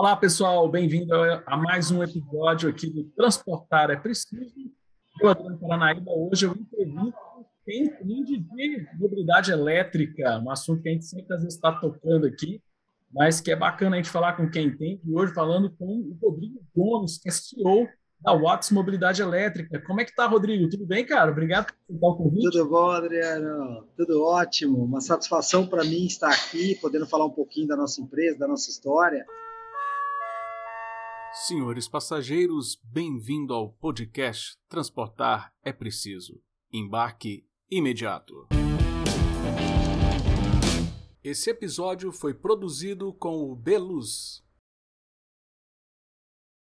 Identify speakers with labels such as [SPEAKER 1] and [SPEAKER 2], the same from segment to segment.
[SPEAKER 1] Olá, pessoal, bem-vindo a mais um episódio aqui do Transportar é Preciso. Eu, Adriano Paranaíba, hoje eu entrevisto quem entende de mobilidade elétrica, um assunto que a gente sempre às vezes está tocando aqui, mas que é bacana a gente falar com quem entende. E hoje falando com o Rodrigo Gomes, que é CEO da Watts Mobilidade Elétrica. Como é que tá, Rodrigo? Tudo bem, cara? Obrigado por aceitar o convite.
[SPEAKER 2] Tudo bom, Adriano? Tudo ótimo. Uma satisfação para mim estar aqui, podendo falar um pouquinho da nossa empresa, da nossa história.
[SPEAKER 3] Senhores passageiros, bem-vindo ao podcast Transportar é Preciso. Embarque imediato. Esse episódio foi produzido com o Beluz.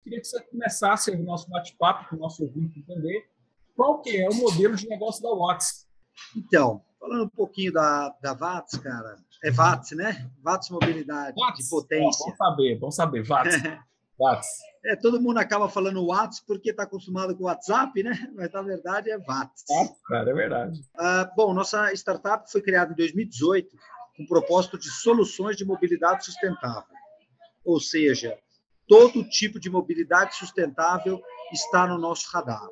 [SPEAKER 1] Queria que você começasse o nosso bate-papo com o nosso ouvinte entender qual que é o modelo de negócio da Watts.
[SPEAKER 2] Então, falando um pouquinho da, da Watts, cara, é Watts, né? Watts Mobilidade Watts. de potência.
[SPEAKER 1] Bom saber, bom saber, Watts.
[SPEAKER 2] Watts. É, todo mundo acaba falando Watts porque está acostumado com o WhatsApp, né? Mas na verdade é Watts.
[SPEAKER 1] Watts, cara, é verdade.
[SPEAKER 2] Ah, bom, nossa startup foi criada em 2018 com o propósito de soluções de mobilidade sustentável. Ou seja, todo tipo de mobilidade sustentável está no nosso radar.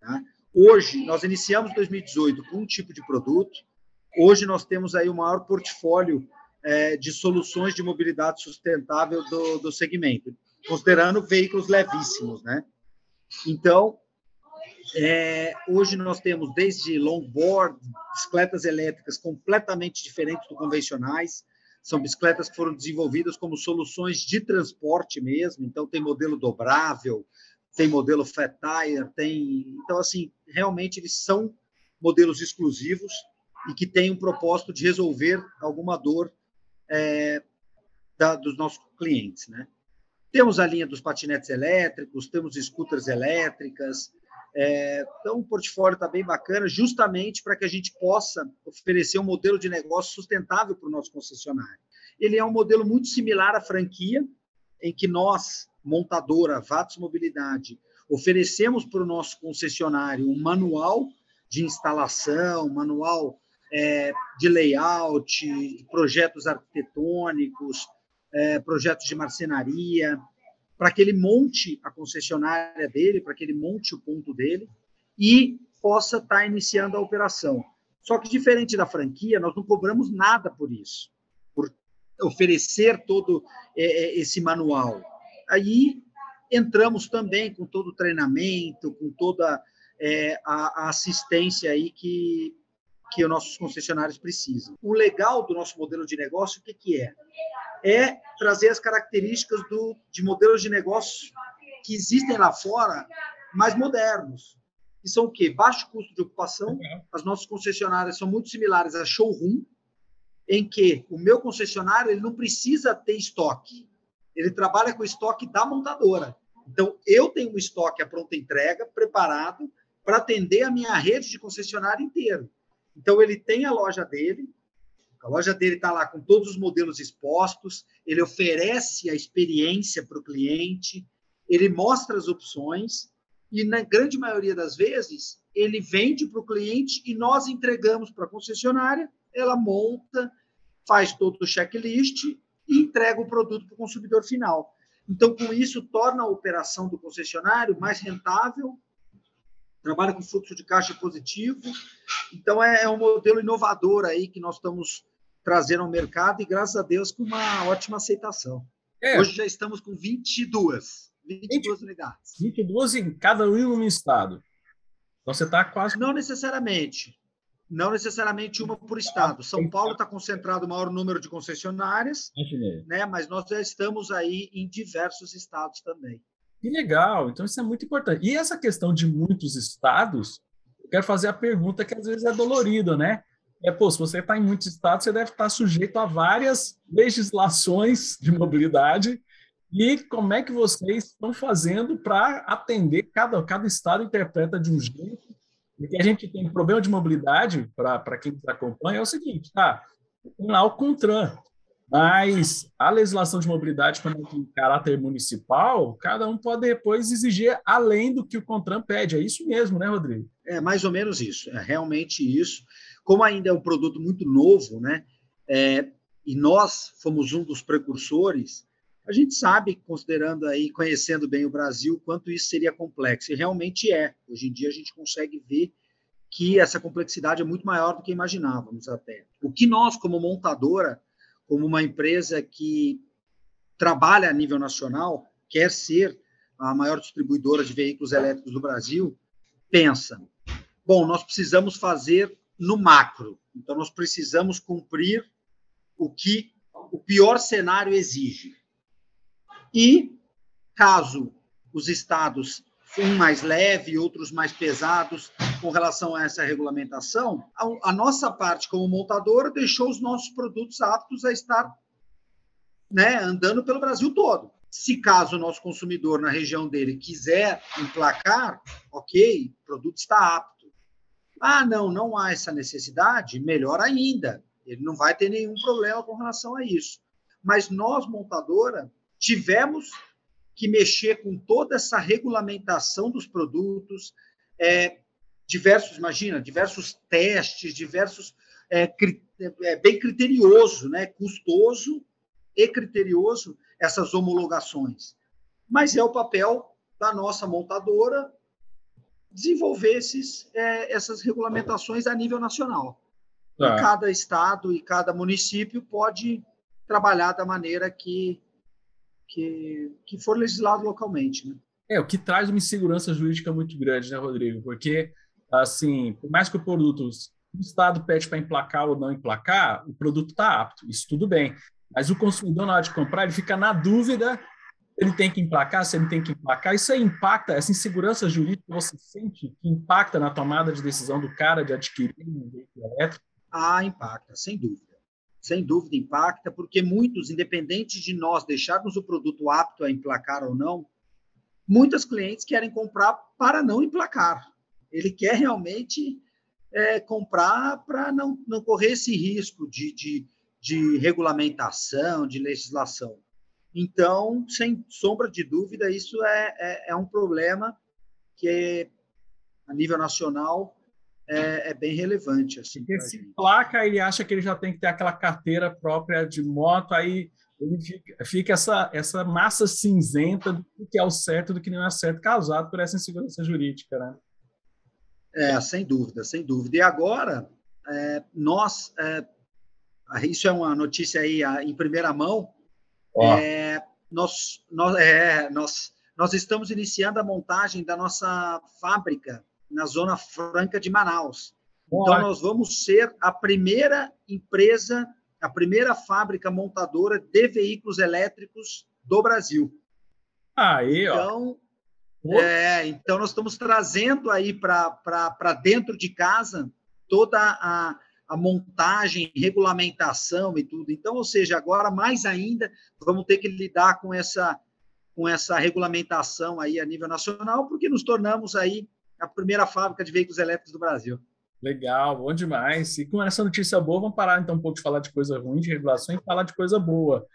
[SPEAKER 2] Tá? Hoje, nós iniciamos 2018 com um tipo de produto. Hoje, nós temos aí o maior portfólio é, de soluções de mobilidade sustentável do, do segmento considerando veículos levíssimos, né? Então, é, hoje nós temos desde longboard, bicicletas elétricas completamente diferentes do convencionais, são bicicletas que foram desenvolvidas como soluções de transporte mesmo, então tem modelo dobrável, tem modelo fat tire, tem, então assim, realmente eles são modelos exclusivos e que têm um propósito de resolver alguma dor é, da, dos nossos clientes, né? Temos a linha dos patinetes elétricos, temos scooters elétricas. É, então, o portfólio está bem bacana, justamente para que a gente possa oferecer um modelo de negócio sustentável para o nosso concessionário. Ele é um modelo muito similar à franquia, em que nós, montadora Vatos Mobilidade, oferecemos para o nosso concessionário um manual de instalação, manual é, de layout, de projetos arquitetônicos, é, projetos de marcenaria, para que ele monte a concessionária dele, para que ele monte o ponto dele e possa estar tá iniciando a operação. Só que, diferente da franquia, nós não cobramos nada por isso, por oferecer todo é, é esse manual. Aí entramos também com todo o treinamento, com toda é, a, a assistência aí que, que os nossos concessionários precisam. O legal do nosso modelo de negócio, o que, que é? É trazer as características do, de modelos de negócio que existem lá fora, mais modernos. Que são o quê? Baixo custo de ocupação. As nossas concessionárias são muito similares a showroom, em que o meu concessionário ele não precisa ter estoque. Ele trabalha com o estoque da montadora. Então, eu tenho um estoque à pronta entrega, preparado para atender a minha rede de concessionário inteiro. Então, ele tem a loja dele, a loja dele está lá com todos os modelos expostos, ele oferece a experiência para o cliente, ele mostra as opções e, na grande maioria das vezes, ele vende para o cliente e nós entregamos para a concessionária, ela monta, faz todo o checklist e entrega o produto para o consumidor final. Então, com isso, torna a operação do concessionário mais rentável, trabalha com fluxo de caixa positivo. Então, é, é um modelo inovador aí que nós estamos trazeram ao mercado e, graças a Deus, com uma ótima aceitação. É. Hoje já estamos com 22, 22 20, unidades.
[SPEAKER 1] 22 em cada um no estado. Então você está quase.
[SPEAKER 2] Não necessariamente. Não necessariamente uma por estado. São Paulo está concentrado o maior número de concessionárias, né? mas nós já estamos aí em diversos estados também.
[SPEAKER 1] Que legal! Então isso é muito importante. E essa questão de muitos estados, eu quero fazer a pergunta que às vezes é dolorida, né? É, pô, se você está em muitos estados, você deve estar sujeito a várias legislações de mobilidade. E como é que vocês estão fazendo para atender? Cada, cada estado interpreta de um jeito. Porque a gente tem problema de mobilidade, para quem nos acompanha, é o seguinte: tá, tem lá o CONTRAN, mas a legislação de mobilidade, quando é em caráter municipal, cada um pode depois exigir além do que o CONTRAN pede. É isso mesmo, né, Rodrigo?
[SPEAKER 2] É mais ou menos isso. É realmente isso. Como ainda é um produto muito novo, né? É, e nós fomos um dos precursores, A gente sabe, considerando aí, conhecendo bem o Brasil, quanto isso seria complexo. E realmente é. Hoje em dia a gente consegue ver que essa complexidade é muito maior do que imaginávamos até. O que nós, como montadora, como uma empresa que trabalha a nível nacional, quer ser a maior distribuidora de veículos elétricos do Brasil, pensa: bom, nós precisamos fazer no macro. Então, nós precisamos cumprir o que o pior cenário exige. E, caso os estados, um mais leve, outros mais pesados, com relação a essa regulamentação, a, a nossa parte como montadora deixou os nossos produtos aptos a estar né, andando pelo Brasil todo. Se caso o nosso consumidor na região dele quiser emplacar, ok, o produto está apto. Ah, não, não há essa necessidade, melhor ainda. Ele não vai ter nenhum problema com relação a isso. Mas nós, montadora, tivemos que mexer com toda essa regulamentação dos produtos, é, diversos, imagina, diversos testes, diversos, é, cri, é, bem criterioso, né, custoso e criterioso essas homologações. Mas é o papel da nossa montadora desenvolver esses, é, essas regulamentações a nível nacional. Tá. Cada estado e cada município pode trabalhar da maneira que, que, que for legislado localmente. Né?
[SPEAKER 1] É, o que traz uma insegurança jurídica muito grande, né, Rodrigo? Porque, assim, por mais que o produto, o Estado pede para emplacar ou não emplacar, o produto está apto, isso tudo bem. Mas o consumidor, na hora de comprar, ele fica na dúvida ele tem que emplacar, se ele tem que emplacar. Isso aí impacta, essa insegurança jurídica você sente que impacta na tomada de decisão do cara de adquirir um veículo elétrico?
[SPEAKER 2] Ah, impacta, sem dúvida. Sem dúvida impacta, porque muitos, independente de nós deixarmos o produto apto a emplacar ou não, muitos clientes querem comprar para não emplacar. Ele quer realmente é, comprar para não, não correr esse risco de, de de regulamentação, de legislação. Então, sem sombra de dúvida, isso é, é, é um problema que, a nível nacional, é, é bem relevante. Assim,
[SPEAKER 1] Porque se placa, ele acha que ele já tem que ter aquela carteira própria de moto, aí ele fica, fica essa, essa massa cinzenta do que é o certo e do que não é certo, causado por essa insegurança jurídica. Né?
[SPEAKER 2] É, sem dúvida, sem dúvida. E agora, é, nós é, isso é uma notícia aí em primeira mão. Oh. É, nós, nós, é, nós, nós estamos iniciando a montagem da nossa fábrica na Zona Franca de Manaus. Oh. Então, nós vamos ser a primeira empresa, a primeira fábrica montadora de veículos elétricos do Brasil.
[SPEAKER 1] Aí, ó.
[SPEAKER 2] Então, oh. é, então nós estamos trazendo aí para dentro de casa toda a a montagem, regulamentação e tudo. Então, ou seja, agora mais ainda vamos ter que lidar com essa com essa regulamentação aí a nível nacional, porque nos tornamos aí a primeira fábrica de veículos elétricos do Brasil.
[SPEAKER 1] Legal, bom demais. E com essa notícia boa, vamos parar então um pouco de falar de coisa ruim, de regulação, e falar de coisa boa.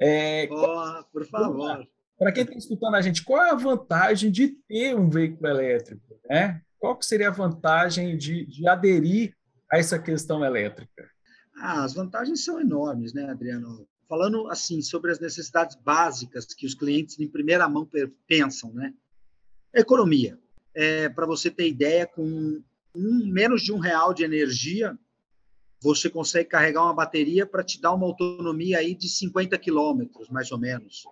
[SPEAKER 2] É, oh, por favor.
[SPEAKER 1] Para quem está escutando a gente, qual é a vantagem de ter um veículo elétrico? Né? Qual que seria a vantagem de, de aderir a essa questão elétrica?
[SPEAKER 2] Ah, as vantagens são enormes, né, Adriano? Falando assim sobre as necessidades básicas que os clientes em primeira mão pensam, né? Economia. É, Para você ter ideia, com um, menos de um real de energia, você consegue carregar uma bateria para te dar uma autonomia aí de 50 quilômetros, mais ou menos.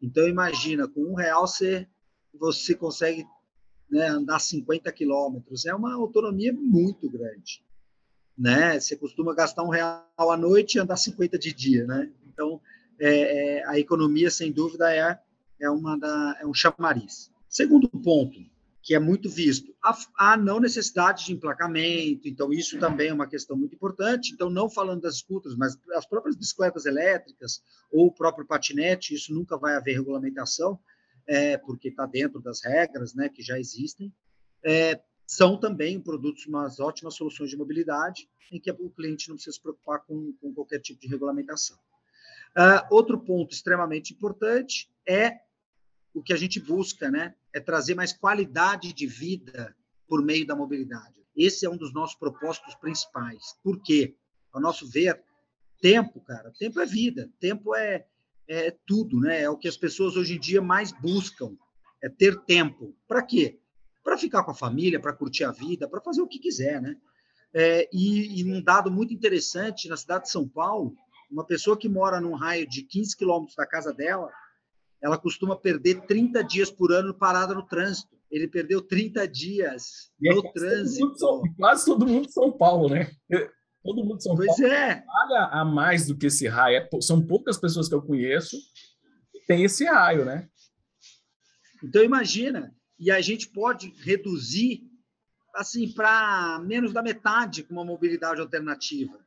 [SPEAKER 2] Então, imagina, com um real você, você consegue né, andar 50 quilômetros. É uma autonomia muito grande né? Você costuma gastar um real à noite e andar 50 de dia, né? Então, é, é, a economia, sem dúvida, é, é, uma da, é um chamariz. Segundo ponto, que é muito visto, a, a não necessidade de emplacamento, então isso também é uma questão muito importante. Então, não falando das scooters, mas as próprias bicicletas elétricas ou o próprio patinete, isso nunca vai haver regulamentação, é, porque está dentro das regras né, que já existem. É, são também produtos, umas ótimas soluções de mobilidade, em que o cliente não precisa se preocupar com, com qualquer tipo de regulamentação. Uh, outro ponto extremamente importante é o que a gente busca, né? É trazer mais qualidade de vida por meio da mobilidade. Esse é um dos nossos propósitos principais. Por quê? Ao nosso ver, tempo, cara, tempo é vida, tempo é, é tudo, né? É o que as pessoas hoje em dia mais buscam, é ter tempo. Para quê? Para ficar com a família, para curtir a vida, para fazer o que quiser, né? É, e, e um dado muito interessante, na cidade de São Paulo, uma pessoa que mora num raio de 15 quilômetros da casa dela, ela costuma perder 30 dias por ano parada no trânsito. Ele perdeu 30 dias e no é trânsito.
[SPEAKER 1] Todo mundo, quase todo mundo em São Paulo, né? Todo mundo em São
[SPEAKER 2] pois
[SPEAKER 1] Paulo
[SPEAKER 2] é.
[SPEAKER 1] paga a mais do que esse raio. É são poucas pessoas que eu conheço que tem esse raio, né?
[SPEAKER 2] Então imagina, e a gente pode reduzir assim para menos da metade com uma mobilidade alternativa.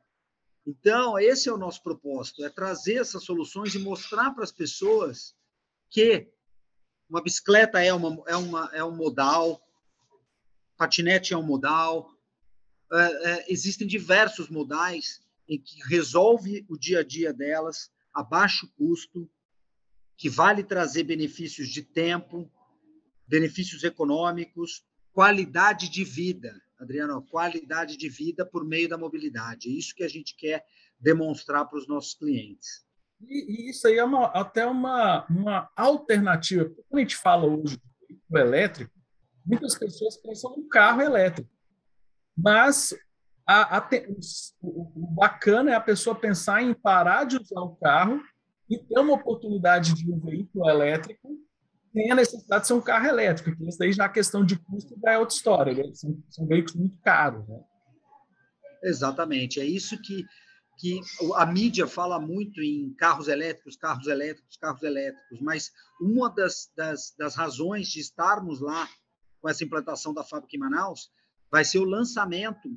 [SPEAKER 2] Então, esse é o nosso propósito, é trazer essas soluções e mostrar para as pessoas que uma bicicleta é, uma, é, uma, é um modal, patinete é um modal, é, é, existem diversos modais em que resolve o dia a dia delas a baixo custo, que vale trazer benefícios de tempo, benefícios econômicos, qualidade de vida, Adriano, qualidade de vida por meio da mobilidade. É isso que a gente quer demonstrar para os nossos clientes.
[SPEAKER 1] E, e isso aí é uma, até uma, uma alternativa. Quando a gente fala hoje do elétrico, muitas pessoas pensam no carro elétrico. Mas a, a, o, bacana é a pessoa pensar em parar de usar o carro e ter uma oportunidade de um veículo elétrico tem a necessidade de ser um carro elétrico, que isso daí já a questão de custo já é outra história, né? são, são, veículos muito caros. Né?
[SPEAKER 2] Exatamente, é isso que, que a mídia fala muito em carros elétricos, carros elétricos, carros elétricos, mas uma das, das, das razões de estarmos lá com essa implantação da fábrica em Manaus vai ser o lançamento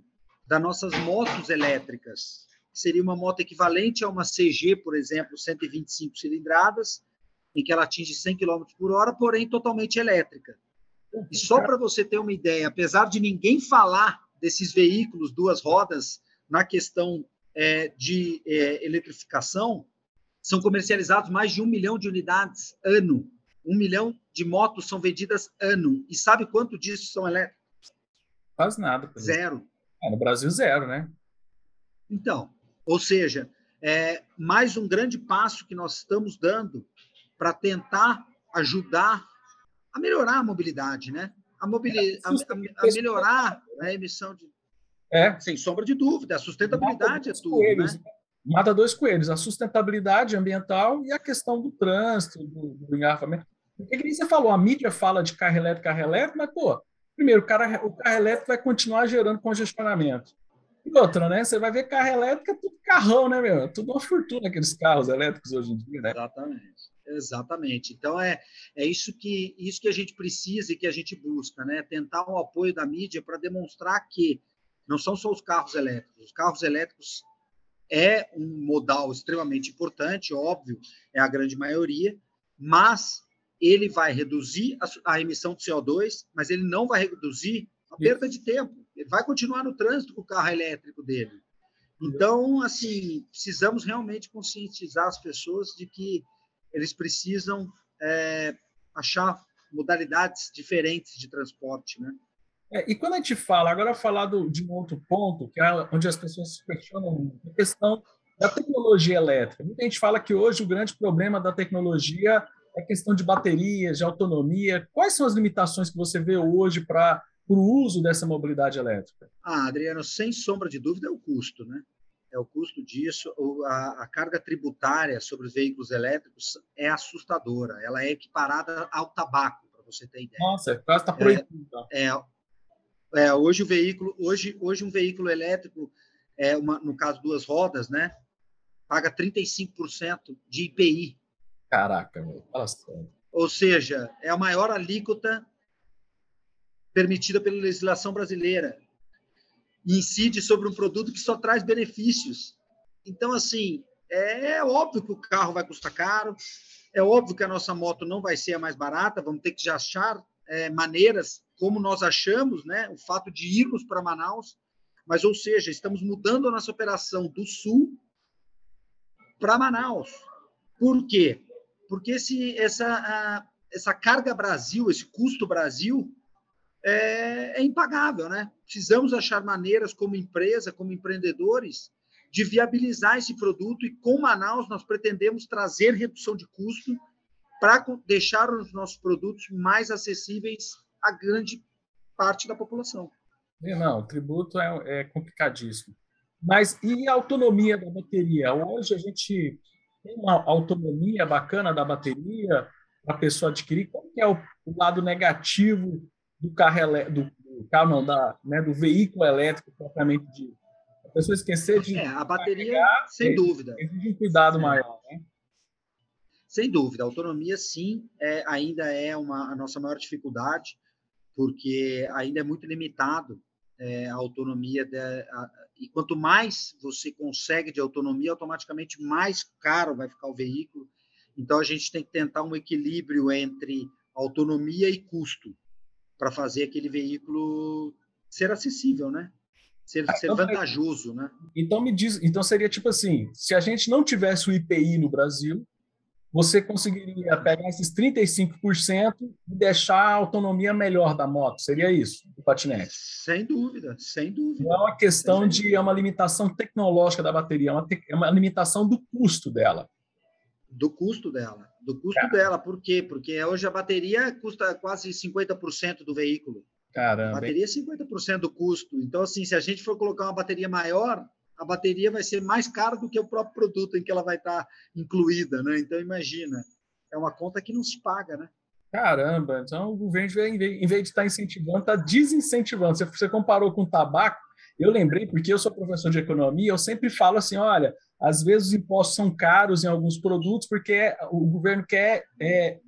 [SPEAKER 2] das nossas motos elétricas. Seria uma moto equivalente a uma CG, por exemplo, 125 cilindradas, em que ela atinge 100 km por hora, porém totalmente elétrica. E só para você ter uma ideia, apesar de ninguém falar desses veículos duas rodas na questão é, de é, eletrificação, são comercializados mais de um milhão de unidades ano. Um milhão de motos são vendidas ano. E sabe quanto disso são elétricos?
[SPEAKER 1] Quase nada.
[SPEAKER 2] Zero.
[SPEAKER 1] É, no Brasil, zero, né?
[SPEAKER 2] Então, ou seja, é mais um grande passo que nós estamos dando para tentar ajudar a melhorar a mobilidade, né? A, mobili a, a, a melhorar a emissão de. É. Sem sombra de dúvida, a sustentabilidade é tudo. Coelhos, né?
[SPEAKER 1] Mata dois coelhos, a sustentabilidade ambiental e a questão do trânsito, do, do engarrafamento. Porque que você falou, a mídia fala de carro elétrico, carro elétrico, mas, pô, primeiro, o, cara, o carro elétrico vai continuar gerando congestionamento. E outra, né? Você vai ver carro elétrico, é tudo carrão, né, meu? É tudo uma fortuna aqueles carros elétricos hoje em dia, né?
[SPEAKER 2] Exatamente. Exatamente. Então é, é isso que isso que a gente precisa e que a gente busca, né? Tentar o apoio da mídia para demonstrar que não são só os carros elétricos. Os carros elétricos é um modal extremamente importante, óbvio, é a grande maioria, mas ele vai reduzir a, a emissão de CO2, mas ele não vai reduzir a perda de tempo. Ele vai continuar no trânsito com o carro elétrico dele. Então, assim, precisamos realmente conscientizar as pessoas de que eles precisam é, achar modalidades diferentes de transporte, né?
[SPEAKER 1] É, e quando a gente fala, agora falar do, de um outro ponto, que é onde as pessoas se questionam a questão da tecnologia elétrica. Muita gente fala que hoje o grande problema da tecnologia é a questão de baterias, de autonomia. Quais são as limitações que você vê hoje para o uso dessa mobilidade elétrica?
[SPEAKER 2] Ah, Adriano, sem sombra de dúvida é o custo, né? É o custo disso. A, a, carga tributária sobre os veículos elétricos é assustadora. Ela é equiparada ao tabaco, para você ter ideia.
[SPEAKER 1] Nossa, quase está proibido.
[SPEAKER 2] É, é, é, hoje o veículo, hoje, hoje um veículo elétrico, é uma, no caso duas rodas, né, paga 35% de IPI.
[SPEAKER 1] Caraca, meu,
[SPEAKER 2] Ou seja, é a maior alíquota permitida pela legislação brasileira incide sobre um produto que só traz benefícios. Então, assim, é óbvio que o carro vai custar caro, é óbvio que a nossa moto não vai ser a mais barata, vamos ter que achar é, maneiras, como nós achamos, né, o fato de irmos para Manaus, mas, ou seja, estamos mudando a nossa operação do Sul para Manaus. Por quê? Porque esse, essa, a, essa carga Brasil, esse custo Brasil, é, é impagável, né? Precisamos achar maneiras, como empresa, como empreendedores, de viabilizar esse produto e com Manaus nós pretendemos trazer redução de custo para deixar os nossos produtos mais acessíveis a grande parte da população.
[SPEAKER 1] Não, o tributo é, é complicadíssimo. Mas e a autonomia da bateria? Hoje a gente tem uma autonomia bacana da bateria para a pessoa adquirir. Qual é o, o, lado negativo do carro, do, do carro não, da, né, do veículo elétrico propriamente dito? A pessoa esquecer de.
[SPEAKER 2] É, a bateria, carregar, sem dúvida.
[SPEAKER 1] Exige um cuidado maior, né?
[SPEAKER 2] Sem dúvida, a autonomia sim é, ainda é uma, a nossa maior dificuldade, porque ainda é muito limitado é, a autonomia a, e quanto mais você consegue de autonomia, automaticamente mais caro vai ficar o veículo. Então a gente tem que tentar um equilíbrio entre autonomia e custo para fazer aquele veículo ser acessível, né? Ser, ser então, vantajoso, né?
[SPEAKER 1] Então me diz, então seria tipo assim, se a gente não tivesse o IPI no Brasil, você conseguiria pegar esses 35% e deixar a autonomia melhor da moto. Seria isso, do patinete?
[SPEAKER 2] Sem dúvida, sem dúvida.
[SPEAKER 1] Não é uma questão de é uma limitação tecnológica da bateria, é uma, é uma limitação do custo dela.
[SPEAKER 2] Do custo dela. Do custo dela. Por quê? Porque hoje a bateria custa quase 50% do veículo.
[SPEAKER 1] Caramba.
[SPEAKER 2] A bateria é 50% do custo. Então, assim, se a gente for colocar uma bateria maior, a bateria vai ser mais cara do que o próprio produto em que ela vai estar incluída, né? Então imagina, é uma conta que não se paga, né?
[SPEAKER 1] Caramba, então o governo, em vez de estar incentivando, está desincentivando. Você comparou com o tabaco, eu lembrei, porque eu sou professor de economia, eu sempre falo assim: olha, às vezes os impostos são caros em alguns produtos porque o governo quer é,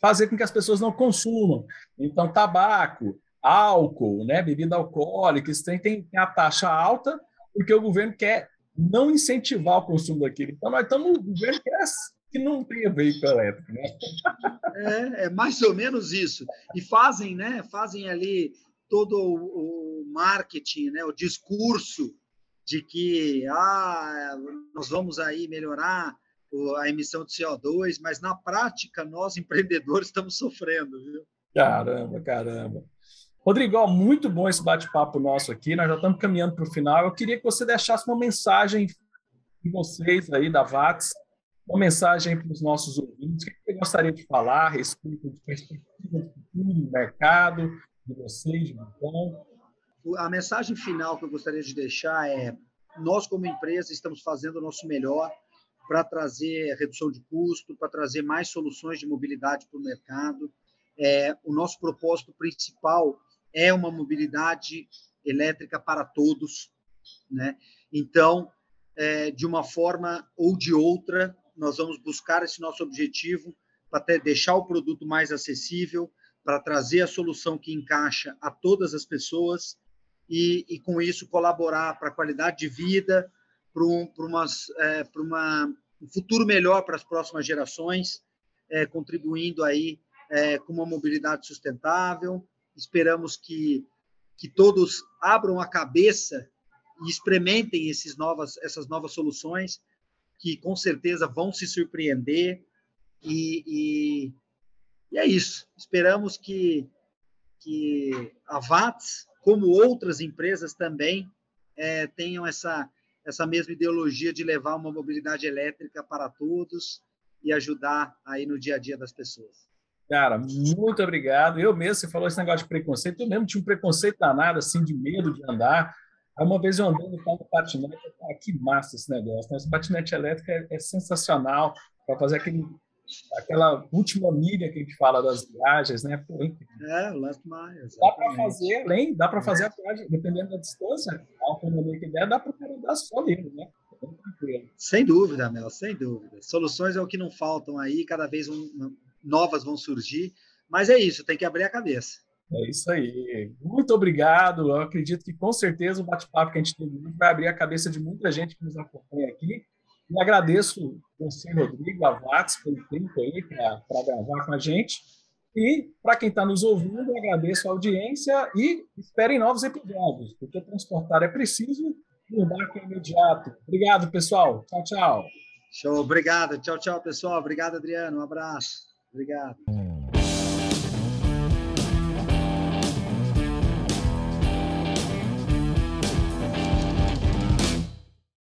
[SPEAKER 1] fazer com que as pessoas não consumam. Então, tabaco, álcool, né, bebida alcoólica, isso tem, tem a taxa alta porque o governo quer não incentivar o consumo daquilo. Então, nós estamos, o governo quer que não tenha veículo elétrico. Né?
[SPEAKER 2] É, é mais ou menos isso. E fazem, né, fazem ali todo o, marketing, né, o discurso de que ah, nós vamos aí melhorar a emissão de CO2, mas na prática nós empreendedores estamos sofrendo, viu?
[SPEAKER 1] Caramba, caramba. Rodrigo, muito bom esse bate-papo nosso aqui. Nós já estamos caminhando para o final. Eu queria que você deixasse uma mensagem de vocês aí da VATS, uma mensagem para os nossos ouvintes. O que você gostaria de falar a respeito de perspectiva do futuro do mercado, de vocês, de então?
[SPEAKER 2] A mensagem final que eu gostaria de deixar é: nós, como empresa, estamos fazendo o nosso melhor para trazer redução de custo, para trazer mais soluções de mobilidade para o mercado. É, o nosso propósito principal é uma mobilidade elétrica para todos, né? Então, é, de uma forma ou de outra, nós vamos buscar esse nosso objetivo para deixar o produto mais acessível, para trazer a solução que encaixa a todas as pessoas e, e com isso colaborar para a qualidade de vida, para um, é, um futuro melhor para as próximas gerações, é, contribuindo aí é, com uma mobilidade sustentável, Esperamos que, que todos abram a cabeça e experimentem esses novas, essas novas soluções, que com certeza vão se surpreender. E, e, e é isso. Esperamos que, que a VATS, como outras empresas também, é, tenham essa, essa mesma ideologia de levar uma mobilidade elétrica para todos e ajudar aí no dia a dia das pessoas.
[SPEAKER 1] Cara, muito obrigado. Eu mesmo, você falou esse negócio de preconceito, eu mesmo tinha um preconceito danado, assim, de medo de andar. Aí uma vez eu no carro patinete, ah, que massa esse negócio, né? Esse patinete elétrico é, é sensacional para fazer aquele, aquela última milha que a gente fala das viagens, né? Pô,
[SPEAKER 2] é, o last mile.
[SPEAKER 1] Dá para fazer além, dá para fazer a viagem, dependendo da distância, a autonomia que der, dá para andar só nele, né?
[SPEAKER 2] Sem dúvida, Mel, sem dúvida. Soluções é o que não faltam aí, cada vez um, novas vão surgir, mas é isso, tem que abrir a cabeça.
[SPEAKER 1] É isso aí. Muito obrigado. Eu acredito que com certeza o bate-papo que a gente teve vai abrir a cabeça de muita gente que nos acompanha aqui. E agradeço você, Rodrigo, a Vats, pelo tempo aí para gravar com a gente. E para quem está nos ouvindo, agradeço a audiência e esperem novos episódios, porque transportar é preciso mudar que é imediato. Obrigado, pessoal. Tchau, tchau.
[SPEAKER 2] Show. Obrigado. Tchau, tchau, pessoal. Obrigado, Adriano. Um abraço. Obrigado.